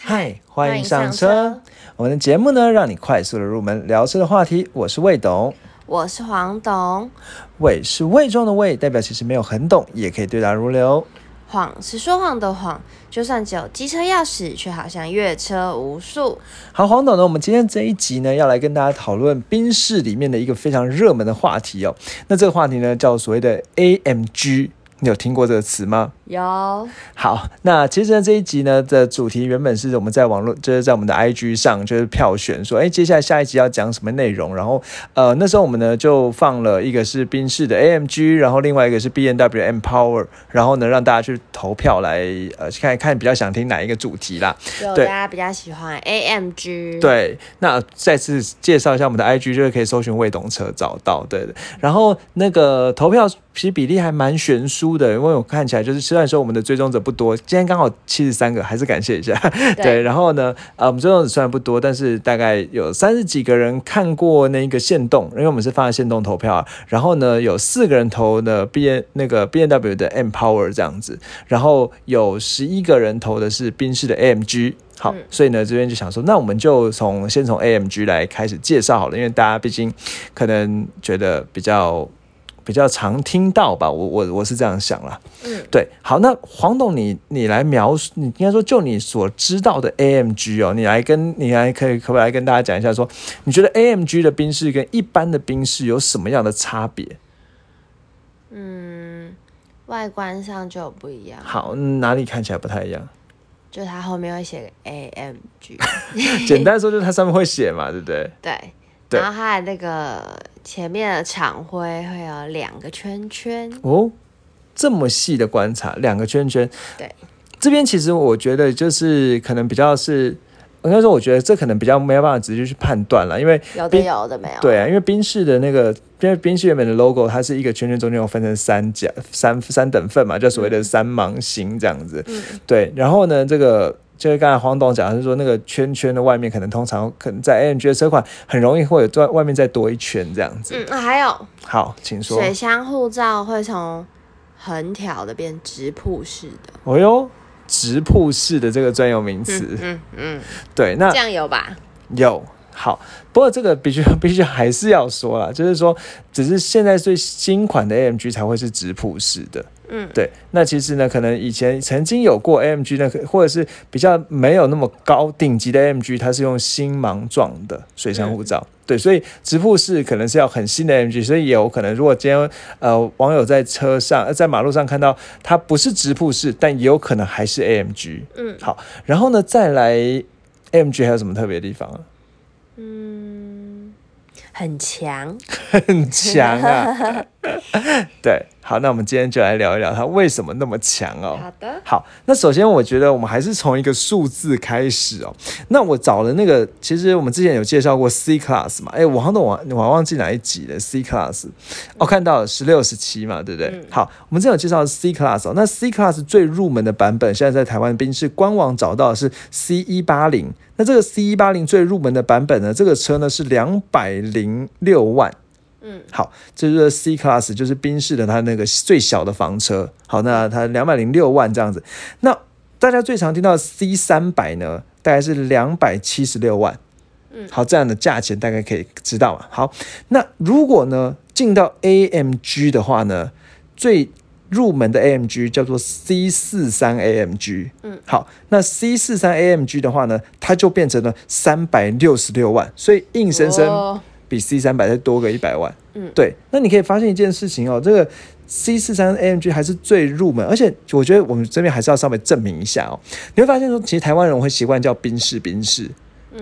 嗨，欢迎上车。我们的节目呢，让你快速的入门聊车的话题。我是魏董，我是黄董。魏是魏中的魏，代表其实没有很懂，也可以对答如流。谎是说谎的谎，就算只有机车钥匙，却好像越车无数。好，黄董呢，我们今天这一集呢，要来跟大家讨论宾士里面的一个非常热门的话题哦。那这个话题呢，叫所谓的 AMG。你有听过这个词吗？有。好，那其实呢这一集呢的主题原本是我们在网络，就是在我们的 IG 上就是票选说，哎，接下来下一集要讲什么内容？然后，呃，那时候我们呢就放了一个是宾士的 AMG，然后另外一个是 B N W M Power，然后呢让大家去投票来，呃，看看比较想听哪一个主题啦。对，大家比较喜欢 AMG。对，那再次介绍一下我们的 IG，就是可以搜寻未懂车找到，对的。然后那个投票。其实比例还蛮悬殊的，因为我看起来就是虽然说我们的追踪者不多，今天刚好七十三个，还是感谢一下。对，然后呢，呃，我们追踪者虽然不多，但是大概有三十几个人看过那个线动，因为我们是放在线动投票啊。然后呢，有四个人投的 B N 那个 B N W 的 M Power 这样子，然后有十一个人投的是宾士的 A M G。好，所以呢，这边就想说，那我们就从先从 A M G 来开始介绍好了，因为大家毕竟可能觉得比较。比较常听到吧，我我我是这样想啦。嗯，对，好，那黄董，你你来描述，你应该说就你所知道的 AMG 哦，你来跟你来可以可不可以来跟大家讲一下，说你觉得 AMG 的宾士跟一般的宾士有什么样的差别？嗯，外观上就不一样。好，哪里看起来不太一样？就它后面会写 AMG，简单说就是它上面会写嘛，对不对？对。然后它的那个前面的厂徽会有两个圈圈哦，这么细的观察，两个圈圈。对，这边其实我觉得就是可能比较是，应该说我觉得这可能比较没有办法直接去判断了，因为有的有的没有。对啊，因为宾士的那个，因为宾士原本的 logo 它是一个圈圈中间有分成三角三三等份嘛，就所谓的三芒星这样子。嗯，对。然后呢，这个。就是刚才黄董讲，是说那个圈圈的外面，可能通常可能在 AMG 的车款很容易会有在外面再多一圈这样子。嗯，那还有，好，请说。水箱护罩会从横条的变直瀑式的。哦哟，直瀑式的这个专有名词。嗯嗯，对，那这样有吧？有。好，不过这个必须 必须还是要说了，就是说，只是现在最新款的 AMG 才会是直瀑式的。嗯，对。那其实呢，可能以前曾经有过 AMG 呢，或者是比较没有那么高顶级的 AMG，它是用星芒状的水箱护罩。对，所以直瀑式可能是要很新的 AMG，所以也有可能，如果今天呃网友在车上在马路上看到它不是直瀑式，但也有可能还是 AMG。嗯，好。然后呢，再来 AMG 还有什么特别的地方啊？嗯，很强，很强啊！对。好，那我们今天就来聊一聊它为什么那么强哦。好的，好，那首先我觉得我们还是从一个数字开始哦。那我找了那个，其实我们之前有介绍过 C Class 嘛？哎，我好像我我忘记哪一集了。C Class，哦，看到了十六十七嘛，对不对？好，我们之前有介绍 C Class 哦。那 C Class 最入门的版本，现在在台湾宾士官网找到的是 C 一八零。那这个 C 一八零最入门的版本呢，这个车呢是两百零六万。嗯，好，这就是 C Class，就是宾士的它那个最小的房车。好，那它两百零六万这样子。那大家最常听到 C 三百呢，大概是两百七十六万。嗯，好，这样的价钱大概可以知道嘛。好，那如果呢进到 AMG 的话呢，最入门的 AMG 叫做 C 四三 AMG。嗯，好，那 C 四三 AMG 的话呢，它就变成了三百六十六万，所以硬生生。比 C 三百再多个一百万，嗯，对，那你可以发现一件事情哦，这个 C 四三 AMG 还是最入门，而且我觉得我们这边还是要稍微证明一下哦。你会发现说，其实台湾人会习惯叫宾士宾士，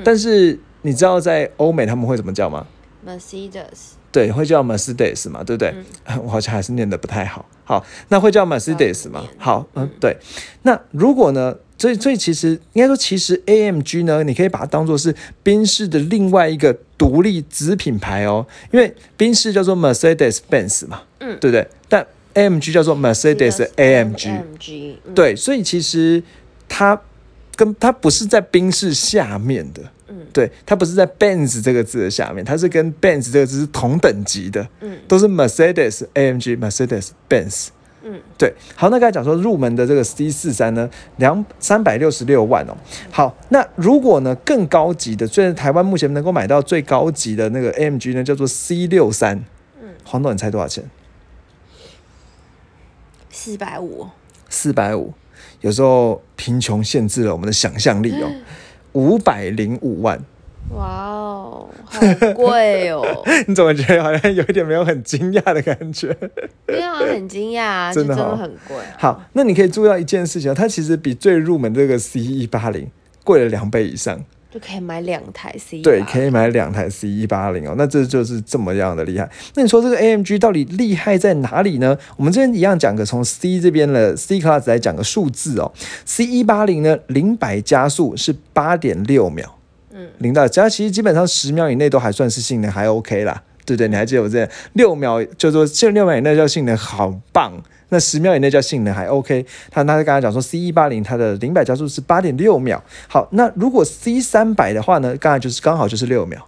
但是你知道在欧美他们会怎么叫吗？Mercedes，对，会叫 Mercedes 嘛，对不对？我好像还是念的不太好，好，那会叫 Mercedes 吗？好，嗯，对，那如果呢？所以，所以其实应该说，其实 AMG 呢，你可以把它当做是宾士的另外一个独立子品牌哦。因为宾士叫做 Mercedes Benz 嘛，嗯，对不对？但 AMG 叫做 Mercedes AMG，对，所以其实它跟它不是在宾士下面的，嗯，对，它不是在 Benz 这个字的下面，它是跟 Benz 这个字是同等级的，嗯，都是 Mercedes AMG Mercedes Benz。嗯，对，好，那刚才讲说入门的这个 C 四三呢，两三百六十六万哦。好，那如果呢更高级的，虽然台湾目前能够买到最高级的那个 AMG 呢，叫做 C 六三，嗯，黄董你猜多少钱？四百五，四百五。有时候贫穷限制了我们的想象力哦，五百零五万。哇哦，好贵哦！你怎么觉得好像有一点没有很惊讶的感觉？没有啊，很惊讶啊，真的哦真的很贵啊。好，那你可以注意到一件事情哦，它其实比最入门这个 C 一八零贵了两倍以上。就可以买两台 C，对，可以买两台 C 一八零哦，那这就是这么样的厉害。那你说这个 AMG 到底厉害在哪里呢？我们这边一样讲个从 C 这边的 C Class 来讲个数字哦，C 一八零呢，零百加速是八点六秒，嗯，零到只要其实基本上十秒以内都还算是性能还 OK 啦，对不对？你还记得我这六秒，就说这六秒以内叫性能好棒。那十秒以内叫性能还 OK，他他刚才讲说 C 一八零它的零百加速是八点六秒。好，那如果 C 三百的话呢，刚才就是刚好就是六秒，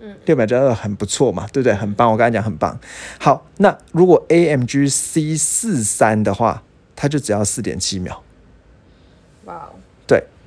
嗯，六秒加速很不错嘛，对不对？很棒，我刚才讲很棒。好，那如果 AMG C 四三的话，它就只要四点七秒。哇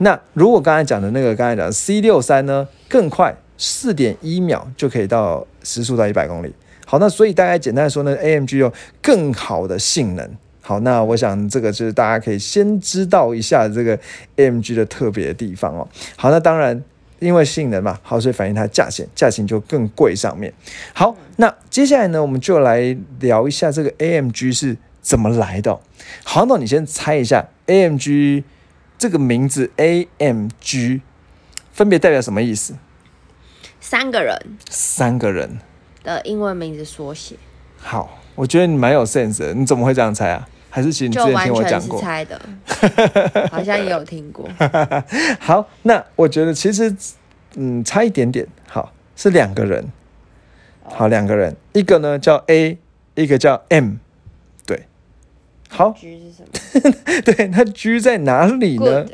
那如果刚才讲的那个刚才讲 C 六三呢，更快，四点一秒就可以到时速到一百公里。好，那所以大概简单说呢，AMG 有更好的性能。好，那我想这个就是大家可以先知道一下这个 AMG 的特别的地方哦。好，那当然因为性能嘛，好，所以反映它价钱，价钱就更贵上面。好，那接下来呢，我们就来聊一下这个 AMG 是怎么来的哦。好，那你先猜一下 AMG 这个名字 AMG 分别代表什么意思？三个人三个人。的英文名字缩写，好，我觉得你蛮有 sense 的，你怎么会这样猜啊？还是其实你之就前听我讲过？猜的，好像也有听过。好，那我觉得其实嗯差一点点，好是两个人，好两个人，一个呢叫 A，一个叫 M，对，好，G 是什么 对，那居在哪里呢？？Good，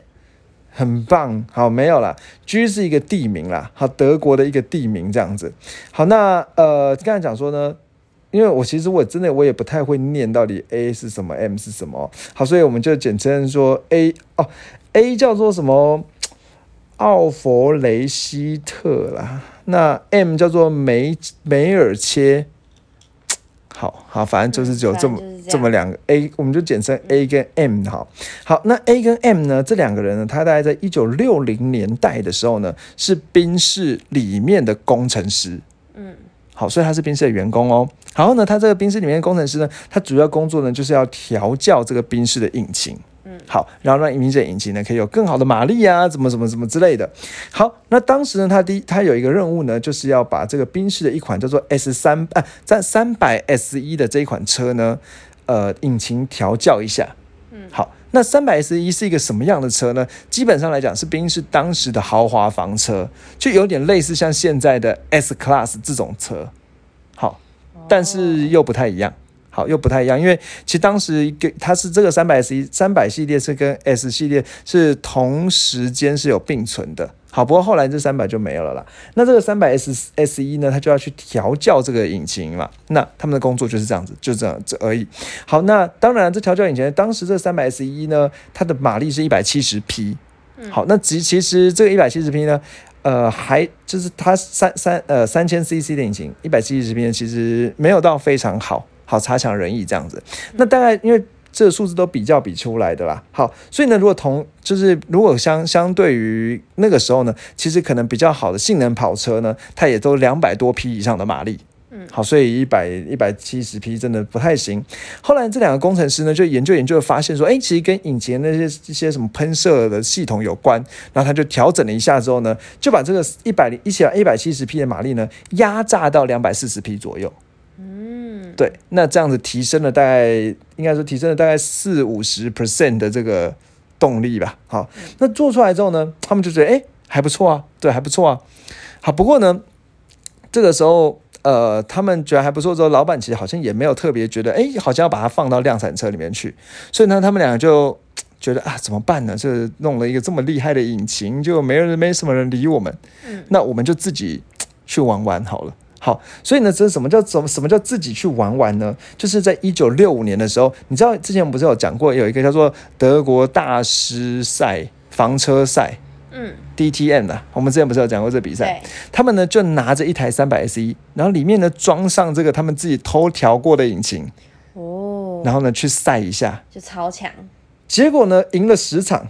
很棒，好，没有啦。居是一个地名啦，好，德国的一个地名这样子。好，那呃，刚才讲说呢，因为我其实我真的我也不太会念到底 A 是什么，M 是什么。好，所以我们就简称说 A 哦，A 叫做什么？奥弗雷希特啦。那 M 叫做梅梅尔切。好好，反正就是只有这么、这么两个 A，我们就简称 A 跟 M 好。好，那 A 跟 M 呢，这两个人呢，他大概在一九六零年代的时候呢，是宾士里面的工程师。嗯，好，所以他是宾士的员工哦。然后呢，他这个宾士里面的工程师呢，他主要工作呢就是要调教这个宾士的引擎。嗯好，然后让宾士的引擎呢可以有更好的马力啊，怎么怎么怎么之类的。好，那当时呢，他第一他有一个任务呢，就是要把这个宾士的一款叫做 S 三啊，在三百 S 一的这一款车呢，呃，引擎调教一下。嗯好，那三百 S 一是一个什么样的车呢？基本上来讲，是宾士当时的豪华房车，就有点类似像现在的 S Class 这种车。好，但是又不太一样。好，又不太一样，因为其实当时给它是这个三百 S 一三百系列是跟 S 系列是同时间是有并存的。好，不过后来这三百就没有了啦。那这个三百 S S 一呢，它就要去调教这个引擎嘛。那他们的工作就是这样子，就这样子而已。好，那当然这调教引擎，当时这三百 S 一呢，它的马力是一百七十匹。好，那其其实这个一百七十匹呢，呃，还就是它三三呃三千 CC 的引擎，一百七十匹呢，其实没有到非常好，好差强人意这样子。那大概因为这个数字都比较比出来的啦。好，所以呢，如果同就是如果相相对于那个时候呢，其实可能比较好的性能跑车呢，它也都两百多匹以上的马力。嗯好，所以一百一百七十匹真的不太行。后来这两个工程师呢，就研究研究，发现说，哎，其实跟引擎那些一些什么喷射的系统有关。然后他就调整了一下之后呢，就把这个一百零一起一百七十匹的马力呢，压榨到两百四十匹左右。嗯，对，那这样子提升了大概，应该说提升了大概四五十 percent 的这个动力吧。好，那做出来之后呢，他们就觉得，哎，还不错啊，对，还不错啊。好，不过呢，这个时候，呃，他们觉得还不错之后，老板其实好像也没有特别觉得，哎，好像要把它放到量产车里面去。所以呢，他们两个就觉得啊，怎么办呢？这弄了一个这么厉害的引擎，就没人没什么人理我们，嗯那我们就自己去玩玩好了。好，所以呢，这是什么叫怎么什么叫自己去玩玩呢？就是在一九六五年的时候，你知道之前我们不是有讲过有一个叫做德国大师赛房车赛嗯，DTM 的，我们之前不是有讲过这比赛？他们呢就拿着一台三百 S 一，然后里面呢装上这个他们自己偷调过的引擎，哦，然后呢去赛一下，就超强，结果呢赢了十场。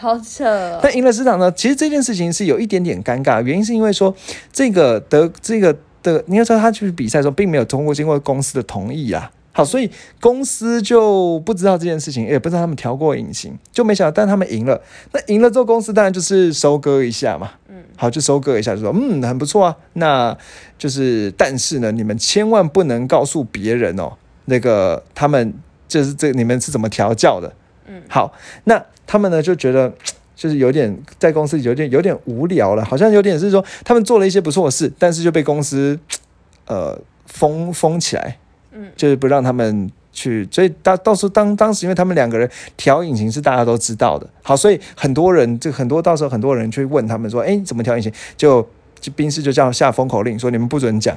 好扯哦，但赢了市场呢，其实这件事情是有一点点尴尬，原因是因为说这个德这个的，你要知道他去比赛的时候并没有通过经过公司的同意啊。好，所以公司就不知道这件事情，也不知道他们调过隐形，就没想到，但他们赢了。那赢了之后，公司当然就是收割一下嘛。嗯，好，就收割一下，就说嗯，很不错啊。那就是，但是呢，你们千万不能告诉别人哦，那个他们就是这你们是怎么调教的。嗯，好，那他们呢就觉得。就是有点在公司有点有点无聊了，好像有点是说他们做了一些不错的事，但是就被公司 呃封封起来，嗯，就是不让他们去，所以到到时候当当时因为他们两个人调引擎是大家都知道的，好，所以很多人就很多到时候很多人去问他们说，哎，你怎么调引擎？就就宾士就叫下封口令说你们不准讲，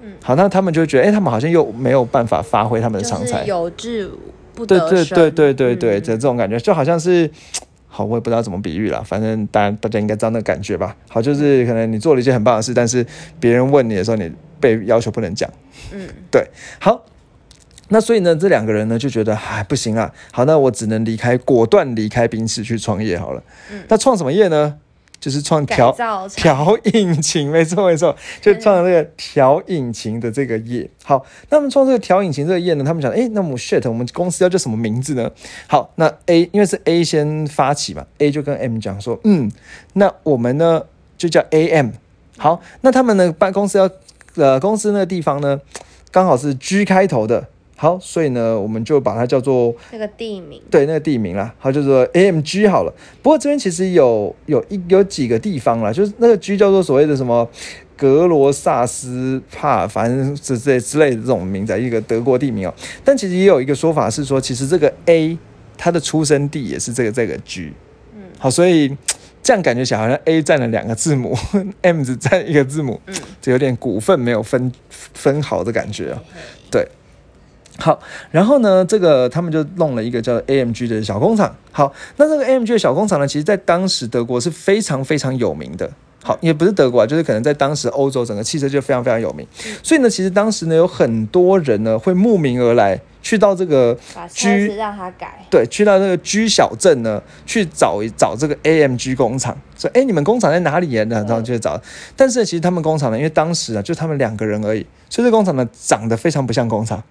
嗯好，那他们就觉得，哎，他们好像又没有办法发挥他们的长才就是，有志不对对对对对对，嗯这这种感觉就好像是。好，我也不知道怎么比喻了，反正大家大家应该知道那个感觉吧。好，就是可能你做了一件很棒的事，但是别人问你的时候，你被要求不能讲。嗯，对好，那所以呢，这两个人呢就觉得，哎，不行啊，好，那我只能离开，果断离开宾士去创业好了。嗯那创什么业呢？就是创调 调引擎，没错没错，就创了这个调引擎的这个业。好，那么创这个调引擎这个业呢，他们想，诶，那么 shit，我们公司要叫什么名字呢？好，那 A 因为是 A 先发起嘛，A 就跟 M 讲说，嗯，那我们呢就叫 AM。好，那他们呢办公司要呃公司那个地方呢，刚好是 G 开头的。好，所以呢，我们就把它叫做那个地名，对那个地名啦，好，就说 AMG 好了。不过这边其实有有一有几个地方啦，就是那个 G 叫做所谓的什么格罗萨斯帕，反正是之类之类的这种名字，一个德国地名哦。但其实也有一个说法是说，其实这个 A 它的出生地也是这个这个 G。嗯，好，所以这样感觉起来好像 A 占了两个字母，M 只占一个字母，嗯，就有点股份没有分分好的感觉啊。对，好，然后呢，这个他们就弄了一个叫 AMG 的小工厂。好，那这个 AMG 的小工厂呢，其实在当时德国是非常非常有名的。好，也不是德国啊，就是可能在当时欧洲整个汽车就非常非常有名。所以呢，其实当时呢，有很多人呢会慕名而来，去到这个把车 G 让他改，对，去到那个居小镇呢，去找一找这个 AMG 工厂，说，哎，你们工厂在哪里呀？然后就去找。但是其实他们工厂呢，因为当时啊，就他们两个人而已，所以这工厂呢，长得非常不像工厂。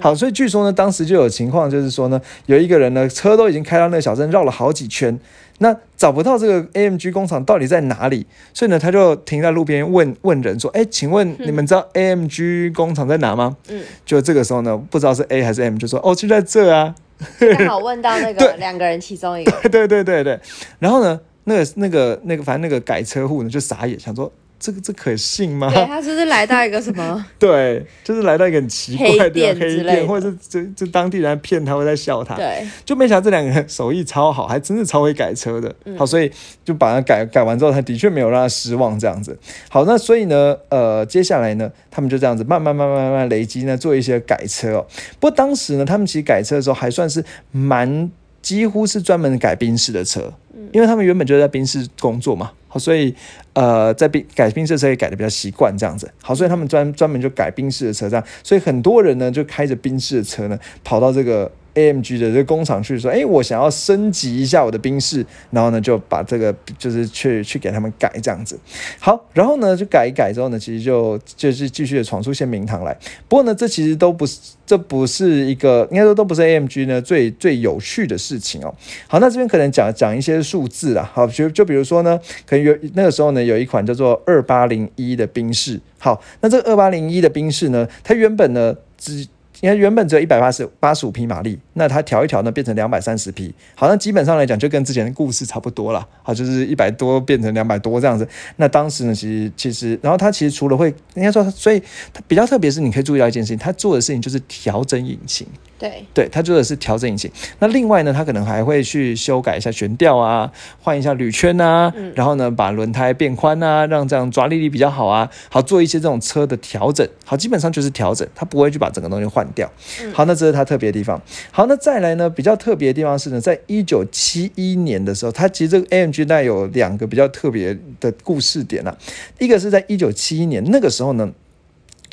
好，所以据说呢，当时就有情况，就是说呢，有一个人呢，车都已经开到那个小镇，绕了好几圈，那找不到这个 AMG 工厂到底在哪里，所以呢，他就停在路边问问人说，哎，请问你们知道 AMG 工厂在哪吗？嗯，就这个时候呢，不知道是 A 还是 M，就说，哦，就在这啊。刚好问到那 对个两个人其中一个，对对对对，然后呢，那个那个那个，反正那个改车户呢就傻眼，想说这个这可信吗？对他就是来到一个什么？对，就是来到一个很奇怪的黑店或者是这这当地人骗他，会在笑他，对，就没想到这两个人手艺超好，还真是超会改车的。嗯好，所以就把它改改完之后，他的确没有让他失望这样子。好，那所以呢，呃，接下来呢，他们就这样子慢慢慢慢慢慢累积呢，做一些改车哦。不过当时呢，他们其实改车的时候还算是蛮几乎是专门改宾士的车，因为他们原本就在宾士工作嘛。好，所以呃，在冰改宾士的车也改的比较习惯这样子。好，所以他们专专门就改宾士的车这样，所以很多人呢就开着宾士的车呢，跑到这个 AMG 的这个工厂去说，哎，我想要升级一下我的兵士，然后呢就把这个就是去去给他们改这样子。好，然后呢就改一改之后呢，其实就就是继续的闯出些名堂来。不过呢，这其实都不是，这不是一个应该说都不是 AMG 呢最最有趣的事情哦。好，那这边可能讲讲一些数字啦。好，就就比如说呢，可能有那个时候呢有一款叫做二八零一的兵士。好，那这个二八零一的兵士呢，它原本呢只因为原本只有一百八十八十五匹马力，那它调一调呢，变成两百三十匹，好像基本上来讲就跟之前的故事差不多了，好，就是一百多变成两百多这样子。那当时呢，其实其实，然后它其实除了会应该说，所以它比较特别是你可以注意到一件事情，它做的事情就是调整引擎。对，对，它做的是调整引擎。那另外呢，它可能还会去修改一下悬吊啊，换一下铝圈啊，然后呢，把轮胎变宽啊，让这样抓力力比较好啊，好做一些这种车的调整。好，基本上就是调整，它不会去把整个东西换掉。好，那这是它特别的地方。好，那再来呢，比较特别的地方是呢，在一九七一年的时候，它其实这个 AMG 带有两个比较特别的故事点啊，一个是在一九七一年那个时候呢。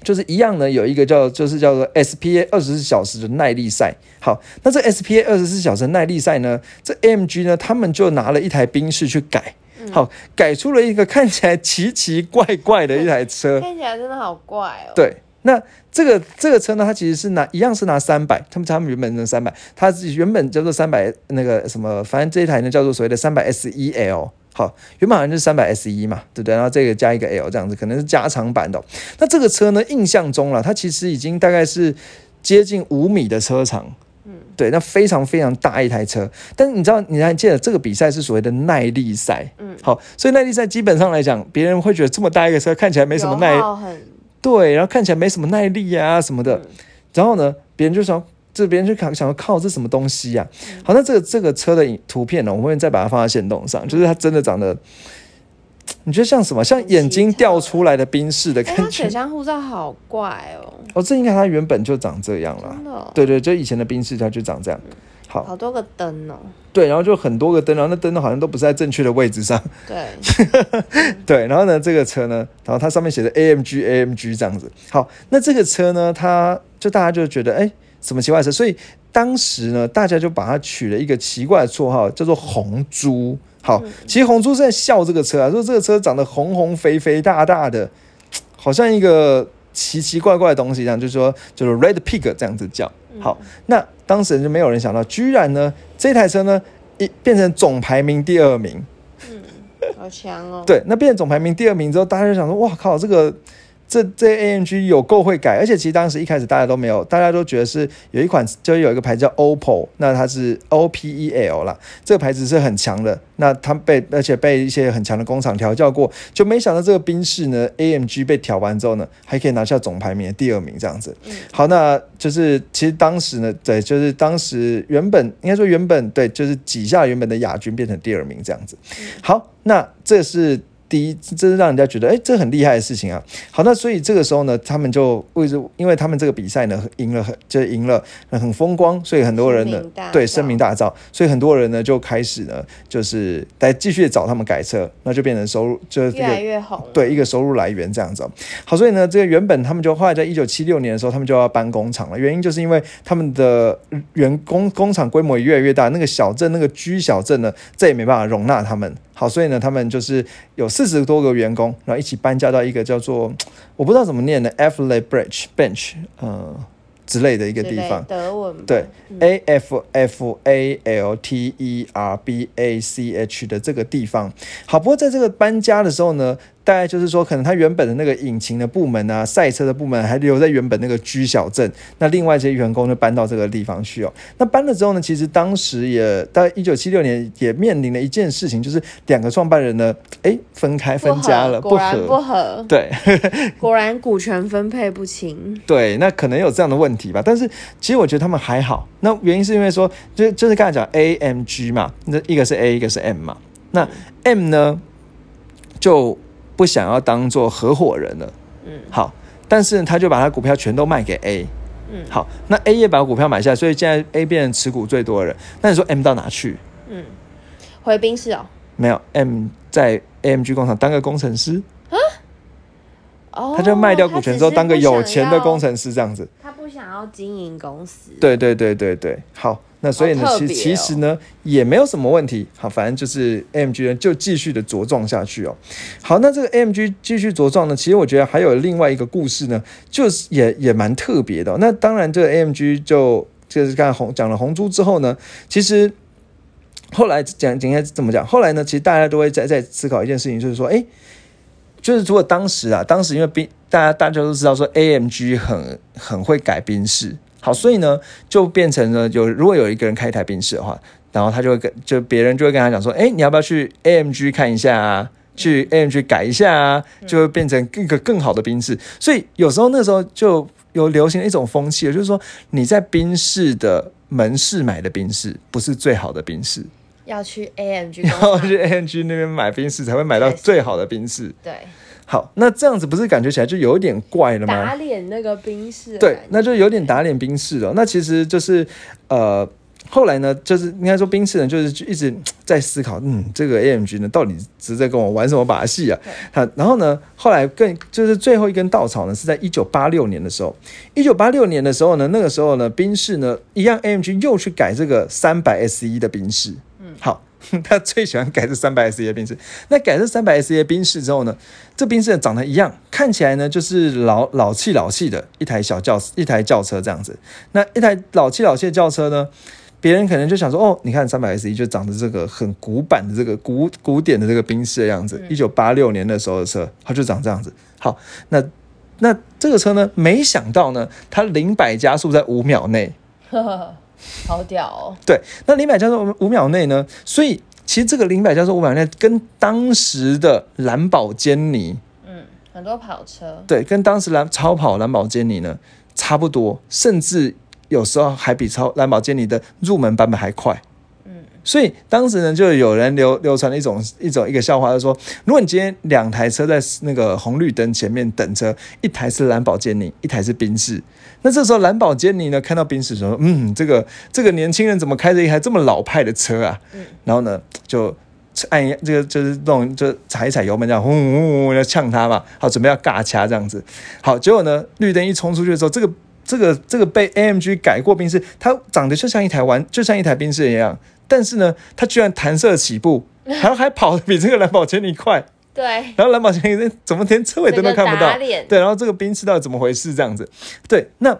就是一样呢，有一个叫就是叫做 SPA 二十四小时的耐力赛。好，那这 SPA 二十四小时耐力赛呢，这 AMG 呢，他们就拿了一台宾士去改，好，改出了一个看起来奇奇怪怪的一台车，看起来真的好怪哦。对，那这个这个车呢，它其实是拿一样是拿三百，他们他们原本的三百，它原本叫做三百那个什么，反正这一台呢叫做所谓的三百 S E L。好，原本好像就是三百 S 一嘛，对不对？然后这个加一个 L 这样子，可能是加长版的。那这个车呢，印象中了，它其实已经大概是接近五米的车长，嗯，对，那非常非常大一台车。但是你知道，你还记得这个比赛是所谓的耐力赛，嗯，好，所以耐力赛基本上来讲，别人会觉得这么大一个车看起来没什么耐，对，然后看起来没什么耐力啊什么的，然后呢，别人就说。这别人就想想要靠这什么东西呀？好，那这个这个车的图片呢，我们会再把它放在线动上，就是它真的长得，你觉得像什么？像眼睛掉出来的冰似的感觉。水箱护照好怪哦！哦，这应该它原本就长这样了。对对，就以前的冰室它就长这样。好，好多个灯哦。对，然后就很多个灯，然后那灯都好像都不是在正确的位置上。对，对，然后呢，这个车呢，然后它上面写的 AMG AMG 这样子。好，那这个车呢，它就大家就觉得哎。什么奇怪车？所以当时呢，大家就把它取了一个奇怪的绰号，叫做“红猪”。好，其实红猪是在笑这个车啊，说这个车长得红红肥肥大大的，好像一个奇奇怪怪的东西一样，就是说就是 Red Pig 这样子叫。好，那当时就没有人想到，居然呢这台车呢一变成总排名第二名。嗯，好强哦。对，那变成总排名第二名之后，大家就想说，哇靠，这个。这这 AMG 有够会改，而且其实当时一开始大家都没有，大家都觉得是有一款，就有一个牌子叫 OPPO，那它是 OPEL 啦，这个牌子是很强的，那它被而且被一些很强的工厂调教过，就没想到这个宾士呢 AMG 被调完之后呢，还可以拿下总排名的第二名这样子。好，那就是其实当时呢，对，就是当时原本应该说原本对，就是挤下原本的亚军变成第二名这样子。好，那这是。第一，这是让人家觉得，哎，这很厉害的事情啊。好，那所以这个时候呢，他们就为着，因为他们这个比赛呢赢了，很就赢了，很风光，所以很多人呢，对声名大噪，所以很多人呢就开始呢，就是来继续找他们改车，那就变成收入，就越来越红，对一个收入来源这样子。好，所以呢，这个原本他们就后来在一九七六年的时候，他们就要搬工厂了，原因就是因为他们的员工工厂规模也越来越大，那个小镇那个居小镇呢，再也没办法容纳他们。好，所以呢，他们就是有四十多个员工，然后一起搬家到一个叫做 我不知道怎么念的 f l e Bridge Bench，呃之类的一个地方。德文。对，A F F A L T E R B A C H 的这个地方。好，不过在这个搬家的时候呢。大概就是说，可能他原本的那个引擎的部门啊，赛车的部门还留在原本那个居小镇。那另外一些员工就搬到这个地方去哦。那搬了之后呢，其实当时也大概一九七六年也面临了一件事情，就是两个创办人呢，哎，分开分家了，不合不合。对，果然股权分配不清。对，那可能有这样的问题吧。但是其实我觉得他们还好。那原因是因为说，就就是刚才讲 A M G 嘛，那一个是 A，一个是 M 嘛。那 M 呢，就不想要当做合伙人了，嗯，好，但是他就把他股票全都卖给 A，嗯，好，那 A 也把股票买下，所以现在 A 变成持股最多的人。那你说 M 到哪去？嗯，回宾士哦，没有，M 在 AMG 工厂当个工程师啊，哦，他就卖掉股权之后当个有钱的工程师这样子。他不想要经营公司。对对对对对，好。那所以呢，其其实呢也没有什么问题。好，反正就是 AMG 呢就继续的茁壮下去哦。好，那这个 AMG 继续茁壮呢，其实我觉得还有另外一个故事呢，就是也也蛮特别的。那当然，这个 AMG 就就是刚才红讲了红猪之后呢，其实后来讲应该怎么讲？后来呢，其实大家都会在在思考一件事情，就是说，哎，就是如果当时啊，当时因为冰大家大家都知道说 AMG 很很会改宾士。好，所以呢，就变成了有如果有一个人开一台宾士的话，然后他就会跟就别人就会跟他讲说，哎，你要不要去 AMG 看一下啊？去 AMG 改一下啊，就会变成一个更好的宾士。所以有时候那时候就有流行一种风气，就是说你在宾士的门市买的宾士不是最好的宾士，要去 AMG，然后去 AMG 那边买宾士才会买到最好的宾士。对，好，那这样子不是感觉起来就有一点怪了吗？打脸那个宾士，对，那就有点打脸宾士了。那其实就是呃。后来呢，就是应该说，宾士呢，就是一直在思考，嗯，这个 AMG 呢，到底是在跟我玩什么把戏啊？他然后呢，后来更就是最后一根稻草呢，是在一九八六年的时候。一九八六年的时候呢，那个时候呢，宾士呢，一样 AMG 又去改这个三百 SE 的宾士。嗯，好，他最喜欢改这三百 SE 的宾士。那改这三百 SE 的宾士之后呢，这宾士长得一样，看起来呢，就是老老气老气的一台小轿一台轿车这样子。那一台老气老气的轿车呢？别人可能就想说，哦，你看三百 S 一就长得这个很古板的这个古古典的这个宾士的样子，一九八六年的时候的车，它就长这样子。好，那那这个车呢，没想到呢，它零百加速在五秒内，好屌哦。对，那零百加速五秒内呢，所以其实这个零百加速五秒内跟当时的兰宝坚尼，嗯，很多跑车，对，跟当时蓝超跑兰宝坚尼呢差不多，甚至。有时候还比超蓝宝坚尼的入门版本还快，嗯，所以当时呢，就有人流流传了一种一种一个笑话，就是说，如果你今天两台车在那个红绿灯前面等车，一台是蓝宝坚尼，一台是宾士，那这时候蓝宝坚尼呢看到宾士说，嗯，这个这个年轻人怎么开着一台这么老派的车啊？然后呢就按一下这个就是那种就踩一踩油门这样轰轰轰要呛他嘛，好准备要尬掐这样子，好，结果呢绿灯一冲出去的时候，这个。这个这个被 AMG 改过宾士，它长得就像一台玩，就像一台宾士一样，但是呢，他居然弹射起步，然后还跑得比这个蓝宝坚尼快。对。然后蓝宝坚尼怎么连车尾灯都看不到？对。然后这个宾士到底怎么回事？这样子。对。那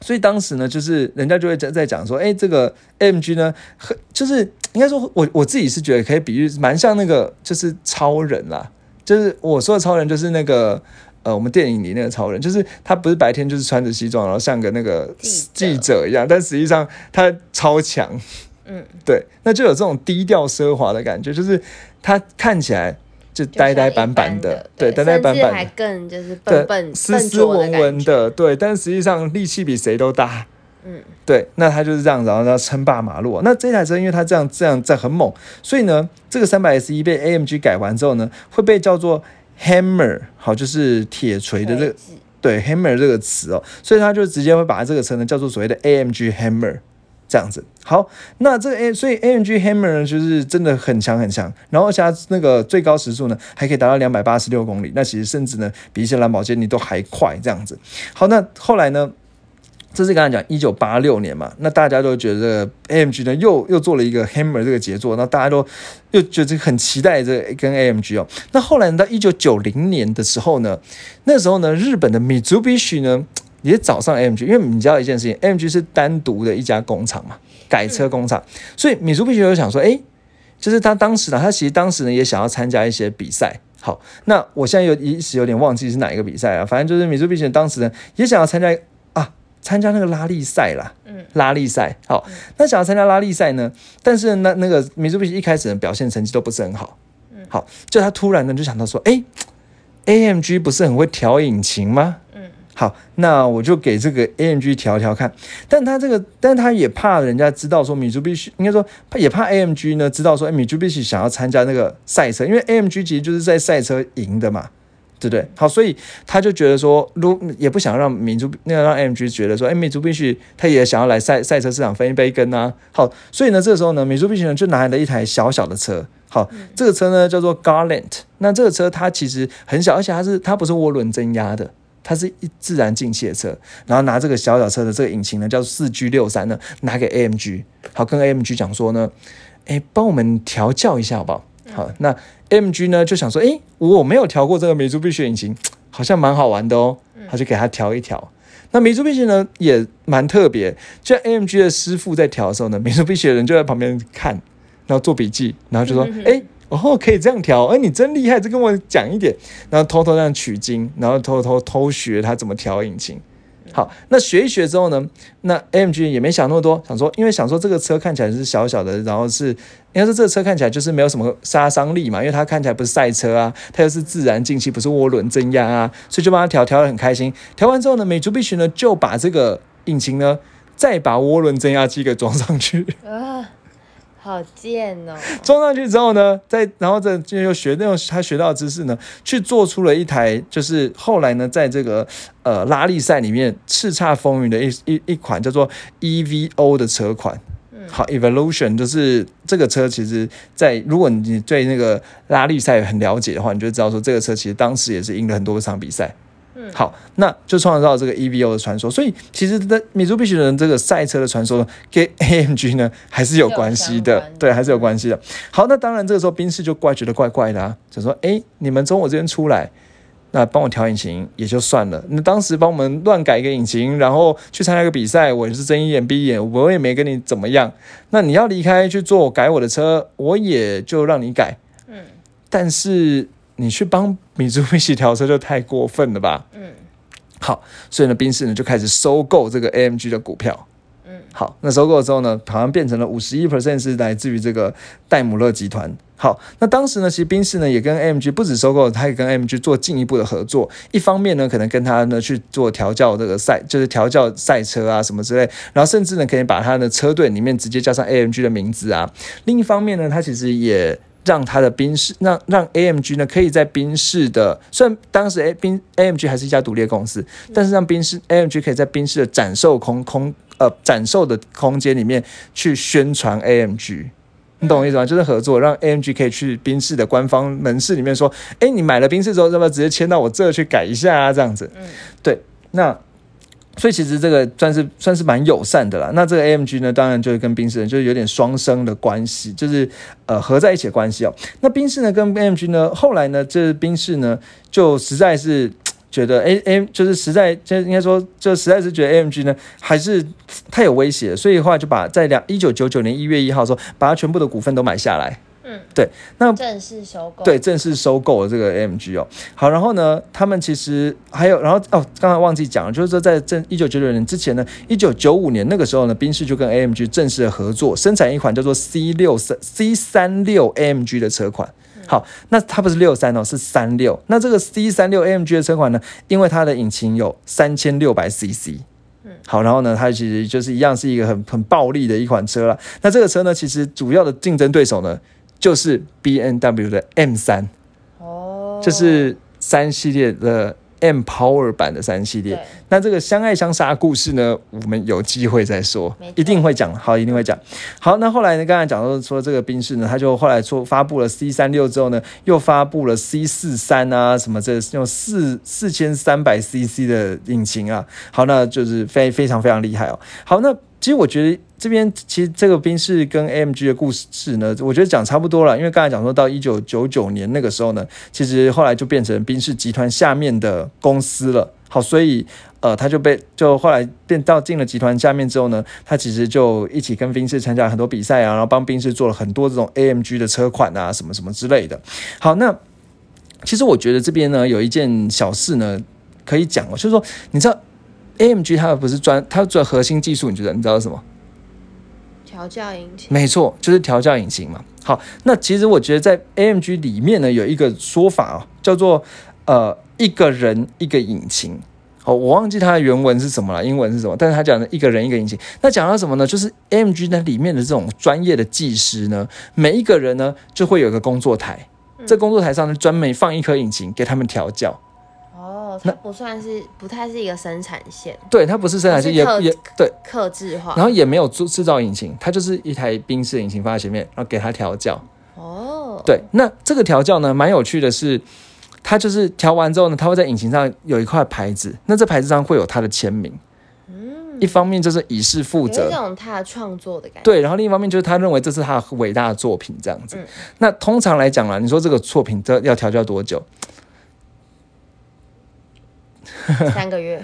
所以当时呢，就是人家就会在在讲说，哎，这个 AMG 呢，很就是应该说，我我自己是觉得可以比喻蛮像那个就是超人啦，就是我说的超人就是那个。呃，我们电影里那个超人，就是他不是白天就是穿着西装，然后像个那个记者一样，但实际上他超强。嗯，对，那就有这种低调奢华的感觉，就是它看起来就呆呆板板的，对，呆呆板板，还更就是笨笨斯斯文文的，对，但实际上力气比谁都大。嗯，对，那他就是这样，然后他称霸马路。那这台车因为它这样这样在很猛，所以呢，这个三百 S 一被 AMG 改完之后呢，会被叫做。Hammer 好，就是铁锤的这个对 Hammer 这个词哦，所以他就直接会把这个车呢叫做所谓的 AMG Hammer 这样子。好，那这个 A 所以 AMG Hammer 呢就是真的很强很强，然后而且它那个最高时速呢还可以达到两百八十六公里，那其实甚至呢比一些蓝宝坚尼都还快这样子。好，那后来呢？这是刚才讲一九八六年嘛，那大家都觉得 AMG 呢又又做了一个 Hammer 这个杰作，那大家都又觉得很期待这跟 AMG 哦。那后来到一九九零年的时候呢，那时候呢日本的 Mitsubishi 呢也找上 AMG，因为你知道一件事情，AMG 是单独的一家工厂嘛，改车工厂，所以 Mitsubishi 就想说，哎，就是他当时呢，他其实当时呢也想要参加一些比赛。好，那我现在有一时有点忘记是哪一个比赛啊，反正就是 Mitsubishi 当时呢也想要参加啊。参加那个拉力赛啦，嗯，拉力赛好，那想要参加拉力赛呢，但是那那个米珠比一开始的表现成绩都不是很好，嗯，好，就他突然呢就想到说，哎，AMG 不是很会调引擎吗？嗯，好，那我就给这个 AMG 调调看，但他这个，但他也怕人家知道说米珠必须，应该说他也怕 AMG 呢知道说，哎，米珠必须想要参加那个赛车，因为 AMG 其实就是在赛车赢的嘛。对不对？好，所以他就觉得说，如也不想让民族那个让 MG 觉得说，哎，米族必须他也想要来赛赛车市场分一杯羹啊。好，所以呢，这个时候呢，米族必须呢就拿来了一台小小的车。好，这个车呢叫做 Garland。那这个车它其实很小，而且它是它不是涡轮增压的，它是一自然进气的车。然后拿这个小小车的这个引擎呢，叫四 G 六三呢，拿给 AMG，好跟 AMG 讲说呢，哎，帮我们调教一下好不好？好，那。AMG 呢就想说，哎，我没有调过这个美珠必须引擎，好像蛮好玩的哦。他就给他调一调。那美珠必须呢也蛮特别，就 AMG 的师傅在调的时候呢，美珠必须的人就在旁边看，然后做笔记，然后就说，哎，哦，可以这样调，哎，你真厉害，再跟我讲一点。然后偷偷这样取经，然后偷偷偷学他怎么调引擎。好，那学一学之后呢，那 AMG 也没想那么多，想说，因为想说这个车看起来是小小的，然后是应该说这个车看起来就是没有什么杀伤力嘛，因为它看起来不是赛车啊，它又是自然进气，不是涡轮增压啊，所以就帮它调，调的很开心。调完之后呢，美珠必须呢就把这个引擎呢再把涡轮增压机给装上去。啊，好贱哦！装上去之后呢，再然后再就又学那种他学到的知识呢，去做出了一台，就是后来呢，在这个呃拉力赛里面叱咤风云的一一一款叫做 EVO 的车款。好，Evolution 就是这个车，其实，在如果你对那个拉力赛很了解的话，你就知道说这个车其实当时也是赢了很多场比赛。嗯好，那就创造这个 EVO 的传说。所以其实的米珠必须人这个赛车的传说呢，跟 AMG 呢还是有关系的对，还是有关系的。好，那当然这个时候宾士就怪觉得怪怪的啊，就说：哎，你们从我这边出来。那帮我调引擎也就算了，那当时帮我们乱改一个引擎，然后去参加一个比赛，我也是睁一眼闭一眼，我也没跟你怎么样。那你要离开去做改我的车，我也就让你改。嗯但是你去帮米珠比喜调车就太过分了吧？嗯好，所以呢，宾士呢就开始收购这个 AMG 的股票。嗯，好，那收购之后呢，好像变成了五十一 percent 是来自于这个戴姆勒集团。好，那当时呢，其实宾士呢也跟 AMG 不止收购，他也跟 AMG 做进一步的合作。一方面呢，可能跟他呢去做调教这个赛，就是调教赛车啊什么之类，然后甚至呢可以把他的车队里面直接加上 AMG 的名字啊。另一方面呢，他其实也让他的宾士让让 AMG 呢可以在宾士的，虽然当时 A 宾 AMG 还是一家独立的公司，但是让宾士 AMG 可以在宾士的展售空空呃展售的空间里面去宣传 AMG。你懂我意思吗？就是合作，让 AMG 可以去宾士的官方门市里面说，哎，你买了宾士之后，要不要直接迁到我这去改一下啊？这样子，嗯，对，那所以其实这个算是算是蛮友善的啦。那这个 AMG 呢，当然就是跟宾士就是有点双生的关系，就是呃合在一起的关系哦。那宾士呢跟 AMG 呢，后来呢，这宾士呢就实在是。觉得 A A 就是实在，就应该说，就实在是觉得 AMG 呢还是 太有威胁，所以后来就把在两一九九九年一月一号的时候，把它全部的股份都买下来。嗯，对，那正式收购。对，正式收购了这个 AMG 哦。好，然后呢，他们其实还有，然后哦，刚才忘记讲了，就是说在正一九九九年之前呢，一九九五年那个时候呢，宾士就跟 AMG 正式的合作，生产一款叫做 C 六三 C 三六 AMG 的车款。好，那它不是六三哦，是三六。那这个 C 三六 AMG 的车款呢，因为它的引擎有三千六百 CC。嗯好，然后呢，它其实就是一样是一个很很暴力的一款车了。那这个车呢，其实主要的竞争对手呢，就是 B N W 的 M 三。哦，就是三系列的 M Power 版的三系列。那这个相爱相杀故事呢，我们有机会再说，一定会讲。好，一定会讲。好，那后来呢，刚才讲到说这个宾士呢，他就后来说发布了 C 三六之后呢，又发布了 C 四三啊，什么这用四四千三百 CC 的引擎啊。好，那就是非非常非常厉害哦。好，那其实我觉得这边其实这个宾士跟 AMG 的故事呢，我觉得讲差不多了，因为刚才讲说到一九九九年那个时候呢，其实后来就变成宾士集团下面的公司了。好，所以呃，他就被就后来变到进了集团下面之后呢，他其实就一起跟宾士参加很多比赛啊，然后帮宾士做了很多这种 AMG 的车款啊，什么什么之类的。好，那其实我觉得这边呢有一件小事呢可以讲哦，就是说你知道 AMG 它不是专它专核心技术，你觉得你知道是什么？调教引擎。没错，就是调教引擎嘛。好，那其实我觉得在 AMG 里面呢，有一个说法哦，叫做呃一个人一个引擎。哦，我忘记它的原文是什么了，英文是什么？但是他讲的一个人一个引擎。那讲到什么呢？就是 AMG 那里面的这种专业的技师呢，每一个人呢就会有一个工作台，这工作台上呢专门放一颗引擎给他们调教。哦，它不算是不太是一个生产线，对，它不是生产线，也也对，克制化。然后也没有制制造引擎，它就是一台宾士引擎放在前面，然后给它调教。哦，对，那这个调教呢，蛮有趣的是，它就是调完之后呢，它会在引擎上有一块牌子，那这牌子上会有他的签名。一方面就是以示负有一责，种他的创作的感觉。对，然后另一方面就是他认为这是他的伟大的作品，这样子。嗯那通常来讲啦，你说这个作品这要调教多久？三个月，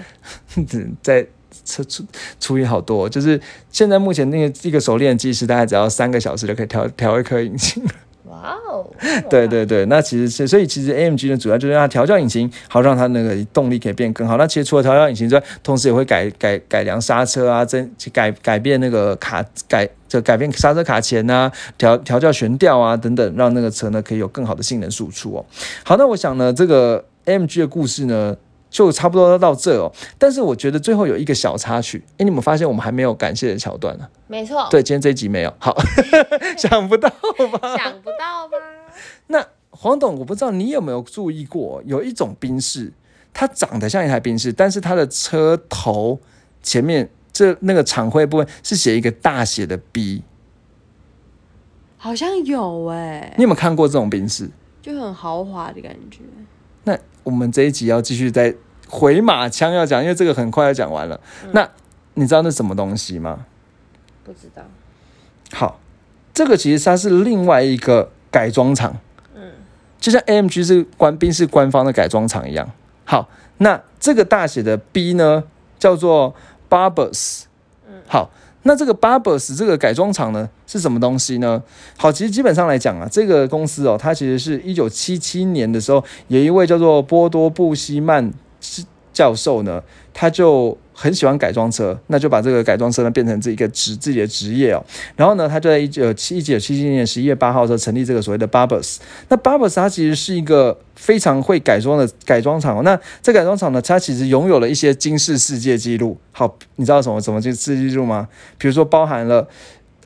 在除除除以好多，就是现在目前那个一个熟练的技师，大概只要三个小时就可以调调一颗引擎。哇哇哦，对对对，那其实是所以其实 AMG 呢，主要就是让它调教引擎，好让它那个动力可以变更好。那其实除了调教引擎之外，同时也会改改改良刹车啊，增改改变那个卡改就改变刹车卡钳啊，调调教悬吊啊等等，让那个车呢可以有更好的性能输出哦。好，那我想呢，这个 AMG 的故事呢。就差不多到这哦，但是我觉得最后有一个小插曲，哎，你们发现我们还没有感谢的桥段呢？没错，对，今天这一集没有，好，想不到吧？想不到吧？那黄董，我不知道你有没有注意过，有一种宾士，它长得像一台宾士，但是它的车头前面这那个厂徽部分是写一个大写的 B，好像有哎，你有没有看过这种宾士？就很豪华的感觉。那我们这一集要继续再回马枪要讲，因为这个很快要讲完了。那你知道那什么东西吗？不知道。好，这个其实它是另外一个改装厂。嗯，就像 AMG 是官兵是官方的改装厂一样。好，那这个大写的 B 呢，叫做 Barbers。嗯，好。那这个 Barbers 这个改装厂呢是什么东西呢？好，其实基本上来讲啊，这个公司哦，它其实是一九七七年的时候，有一位叫做波多布希曼教授呢，他就。很喜欢改装车，那就把这个改装车呢变成这一个职自己的职业哦。然后呢，他就在一九七一九七七年十一月八号的时候成立这个所谓的 Barbers。那 Barbers 它其实是一个非常会改装的改装厂。那这改装厂呢，它其实拥有了一些惊世世界纪录。好，你知道什么什么世界纪录吗？比如说包含了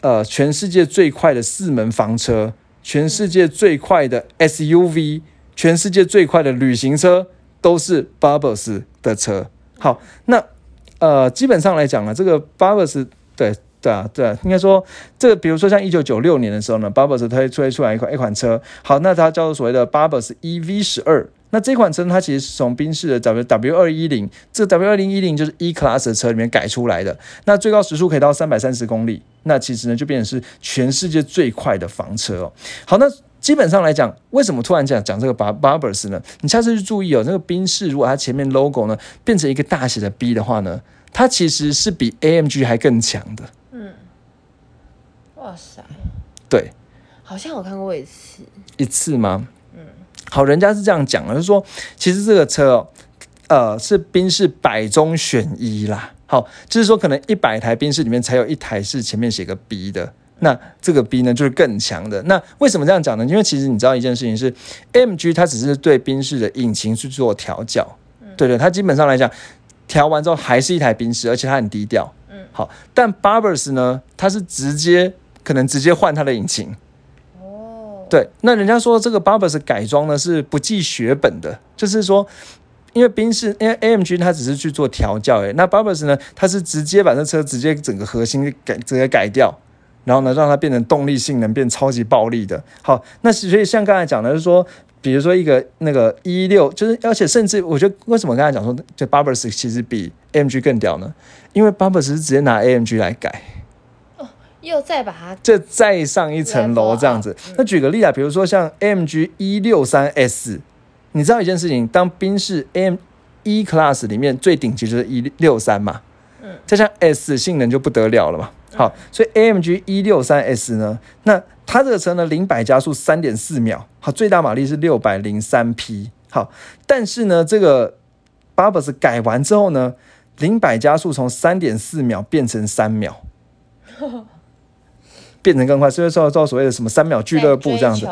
呃全世界最快的四门房车，全世界最快的 SUV，全世界最快的旅行车都是 Barbers 的车。好，那。呃，基本上来讲呢，这个 Barbers 对对啊对，应该说这个，比如说像一九九六年的时候呢，Barbers 推推出来一款一款车，好，那它叫做所谓的 Barbers EV 十二。那这款车它其实是从宾士的 W W 二一零，这 W 二零一零就是 E Class 的车里面改出来的，那最高时速可以到三百三十公里，那其实呢就变成是全世界最快的房车哦。好，那。基本上来讲，为什么突然讲讲这个 Bar Barbers 呢？你下次去注意哦，那个宾士如果它前面 logo 呢变成一个大写的 B 的话呢，它其实是比 AMG 还更强的。嗯，哇塞，对，好像我看过一次，一次吗？嗯，好，人家是这样讲的，就是说，其实这个车哦，呃，是宾士百中选一啦。好，就是说，可能一百台宾士里面才有一台是前面写个 B 的。那这个 B 呢，就是更强的。那为什么这样讲呢？因为其实你知道一件事情是，MG 它只是对宾士的引擎去做调教，对对，它基本上来讲，调完之后还是一台宾士，而且它很低调。嗯，好，但 Barbers 呢，它是直接可能直接换它的引擎。哦，对，那人家说这个 Barbers 改装呢是不计血本的，就是说，因为宾士，因为 AMG 它只是去做调教，诶，那 Barbers 呢，它是直接把这车直接整个核心改直接改掉。然后呢，让它变成动力性能变超级暴力的。好，那所以像刚才讲的，就是说，比如说一个那个一六，就是而且甚至我觉得为什么刚才讲说，就 Barbers 其实比 AMG 更屌呢？因为 Barbers 是直接拿 AMG 来改，哦，又再把它这再上一层楼这样子。那举个例啊，比如说像 AMG 一六三 S，你知道一件事情，当宾士 AM E Class 里面最顶级就是一六三嘛，嗯，再加 S 性能就不得了了嘛。好，所以 AMG 一六三 S 呢，那它这个车呢，零百加速三点四秒，好，最大马力是六百零三匹，好，但是呢，这个 Barbers 改完之后呢，零百加速从三点四秒变成三秒，变成更快，所以说做所谓的什么三秒俱乐部这样子。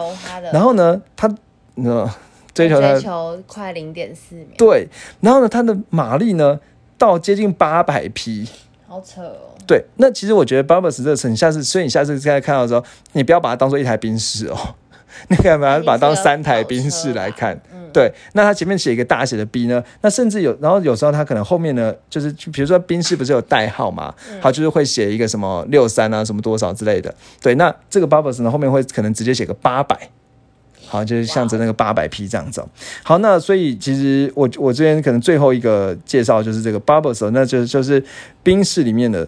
然后呢，它呃追求追求快零点四秒，对，然后呢，它的马力呢到接近八百匹。好扯哦！对，那其实我觉得 Bubbles 这个车，你下次，所以你下次再看到的时候，你不要把它当做一台宾士哦，你可以把它把当三台宾士来看。对，那它前面写一个大写的 B 呢，那甚至有，然后有时候它可能后面呢，就是比如说宾士不是有代号嘛，它就是会写一个什么六三啊，什么多少之类的。对，那这个 Barbers 呢，后面会可能直接写个八百。好，就是像着那个八百 P 这样走。好，那所以其实我我这边可能最后一个介绍就是这个 Barbers，那就就是宾士里面的，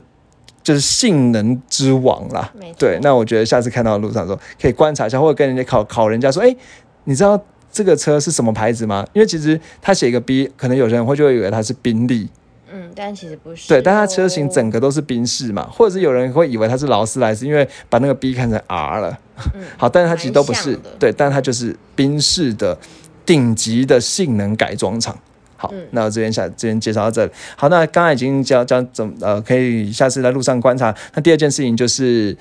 就是性能之王啦。对，那我觉得下次看到路上的时候，可以观察一下，或者跟人家考考人家说，哎，你知道这个车是什么牌子吗？因为其实他写一个 B，可能有些人会就会以为它是宾利。嗯，但其实不是。对，但它车型哦整个都是宾士嘛，或者是有人会以为它是劳斯莱斯，因为把那个 B 看成 R 了。嗯 好，但是它其实都不是对，但它就是宾士的顶级的性能改装厂。好，嗯那我这边下这边介绍到这里。好，那刚才已经教教怎么呃，可以下次在路上观察。那第二件事情就是，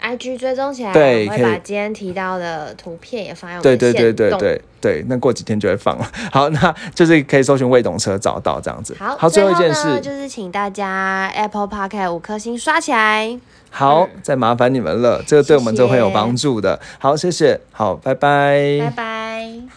IG 追踪起来，对可以我会把今天提到的图片也放在我们对对的线动对对对对，那过几天就会放了。好，那就是可以搜寻未懂车找到这样子。好，好，最后一件事，就是请大家 Apple Park 五颗星刷起来，好，再麻烦你们了，这个对我们都会有帮助的。好，谢谢，好，拜拜拜拜。